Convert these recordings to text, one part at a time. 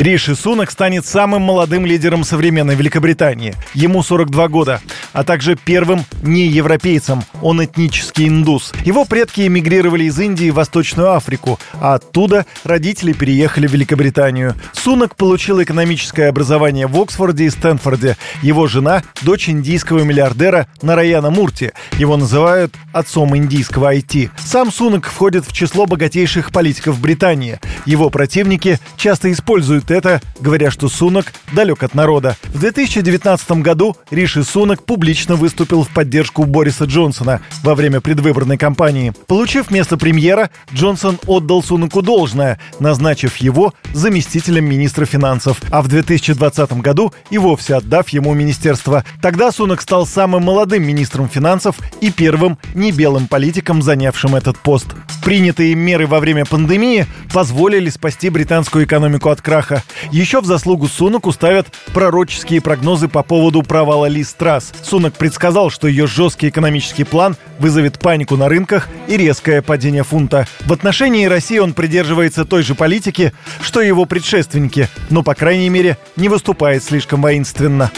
Риши Сунак станет самым молодым лидером современной Великобритании. Ему 42 года, а также первым неевропейцем. Он этнический индус. Его предки эмигрировали из Индии в Восточную Африку, а оттуда родители переехали в Великобританию. Сунак получил экономическое образование в Оксфорде и Стэнфорде. Его жена – дочь индийского миллиардера Нараяна Мурти. Его называют отцом индийского IT. Сам Сунак входит в число богатейших политиков Британии. Его противники часто используют это, говоря, что Сунак далек от народа. В 2019 году Риши Сунак публично выступил в поддержку Бориса Джонсона во время предвыборной кампании. Получив место премьера, Джонсон отдал Сунаку должное, назначив его заместителем министра финансов, а в 2020 году и вовсе отдав ему министерство. Тогда Сунак стал самым молодым министром финансов и первым небелым политиком, занявшим этот пост. Принятые меры во время пандемии позволили спасти британскую экономику от краха. Еще в заслугу Сунаку ставят пророческие прогнозы по поводу провала Ли Страс. Сунак предсказал, что ее жесткий экономический план вызовет панику на рынках и резкое падение фунта. В отношении России он придерживается той же политики, что и его предшественники, но, по крайней мере, не выступает слишком воинственно.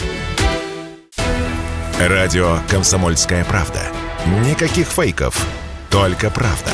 Радио «Комсомольская правда». Никаких фейков, только правда.